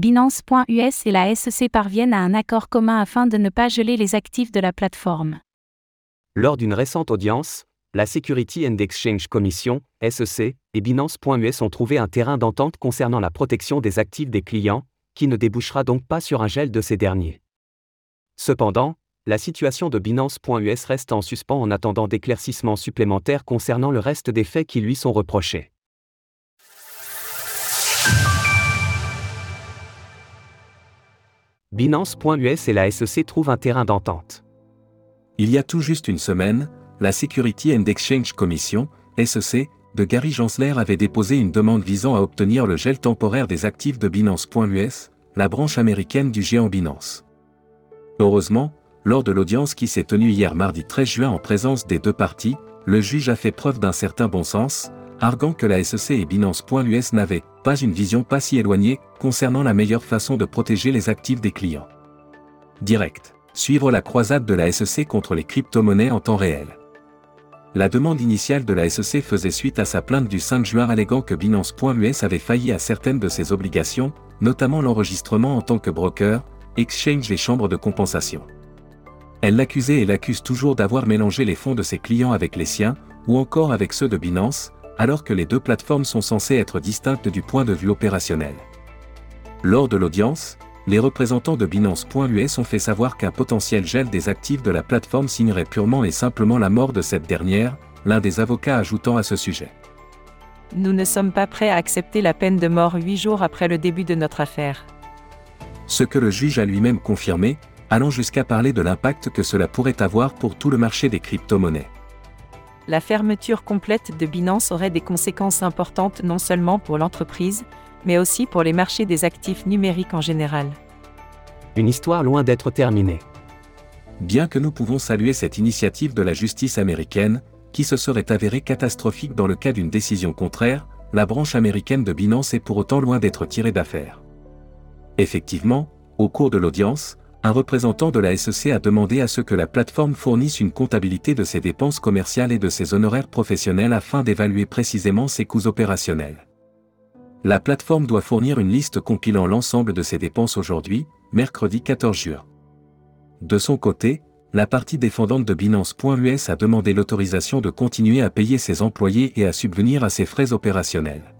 Binance.us et la SEC parviennent à un accord commun afin de ne pas geler les actifs de la plateforme. Lors d'une récente audience, la Security and Exchange Commission, SEC, et Binance.us ont trouvé un terrain d'entente concernant la protection des actifs des clients, qui ne débouchera donc pas sur un gel de ces derniers. Cependant, la situation de Binance.us reste en suspens en attendant d'éclaircissements supplémentaires concernant le reste des faits qui lui sont reprochés. Binance.us et la SEC trouvent un terrain d'entente. Il y a tout juste une semaine, la Security and Exchange Commission, SEC, de Gary Gensler avait déposé une demande visant à obtenir le gel temporaire des actifs de Binance.us, la branche américaine du géant Binance. Heureusement, lors de l'audience qui s'est tenue hier mardi 13 juin en présence des deux parties, le juge a fait preuve d'un certain bon sens, arguant que la SEC et Binance.us n'avaient pas une vision pas si éloignée concernant la meilleure façon de protéger les actifs des clients. Direct. Suivre la croisade de la SEC contre les crypto-monnaies en temps réel. La demande initiale de la SEC faisait suite à sa plainte du 5 juin alléguant que Binance.us avait failli à certaines de ses obligations, notamment l'enregistrement en tant que broker, exchange et chambre de compensation. Elle l'accusait et l'accuse toujours d'avoir mélangé les fonds de ses clients avec les siens, ou encore avec ceux de Binance, alors que les deux plateformes sont censées être distinctes du point de vue opérationnel. Lors de l'audience, les représentants de Binance.us ont fait savoir qu'un potentiel gel des actifs de la plateforme signerait purement et simplement la mort de cette dernière, l'un des avocats ajoutant à ce sujet. Nous ne sommes pas prêts à accepter la peine de mort huit jours après le début de notre affaire. Ce que le juge a lui-même confirmé, allant jusqu'à parler de l'impact que cela pourrait avoir pour tout le marché des crypto-monnaies la fermeture complète de Binance aurait des conséquences importantes non seulement pour l'entreprise, mais aussi pour les marchés des actifs numériques en général. Une histoire loin d'être terminée. Bien que nous pouvons saluer cette initiative de la justice américaine, qui se serait avérée catastrophique dans le cas d'une décision contraire, la branche américaine de Binance est pour autant loin d'être tirée d'affaire. Effectivement, au cours de l'audience, un représentant de la SEC a demandé à ce que la plateforme fournisse une comptabilité de ses dépenses commerciales et de ses honoraires professionnels afin d'évaluer précisément ses coûts opérationnels. La plateforme doit fournir une liste compilant l'ensemble de ses dépenses aujourd'hui, mercredi 14 juin. De son côté, la partie défendante de Binance.us a demandé l'autorisation de continuer à payer ses employés et à subvenir à ses frais opérationnels.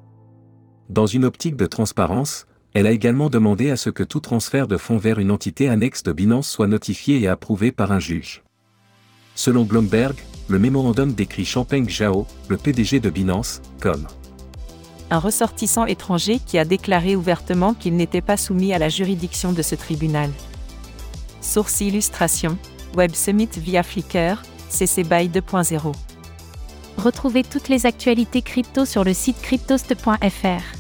Dans une optique de transparence, elle a également demandé à ce que tout transfert de fonds vers une entité annexe de Binance soit notifié et approuvé par un juge. Selon Bloomberg, le mémorandum décrit Champagne Zhao, le PDG de Binance, comme un ressortissant étranger qui a déclaré ouvertement qu'il n'était pas soumis à la juridiction de ce tribunal. Source illustration, Web Summit via Flickr, CC BY 2.0. Retrouvez toutes les actualités crypto sur le site cryptost.fr.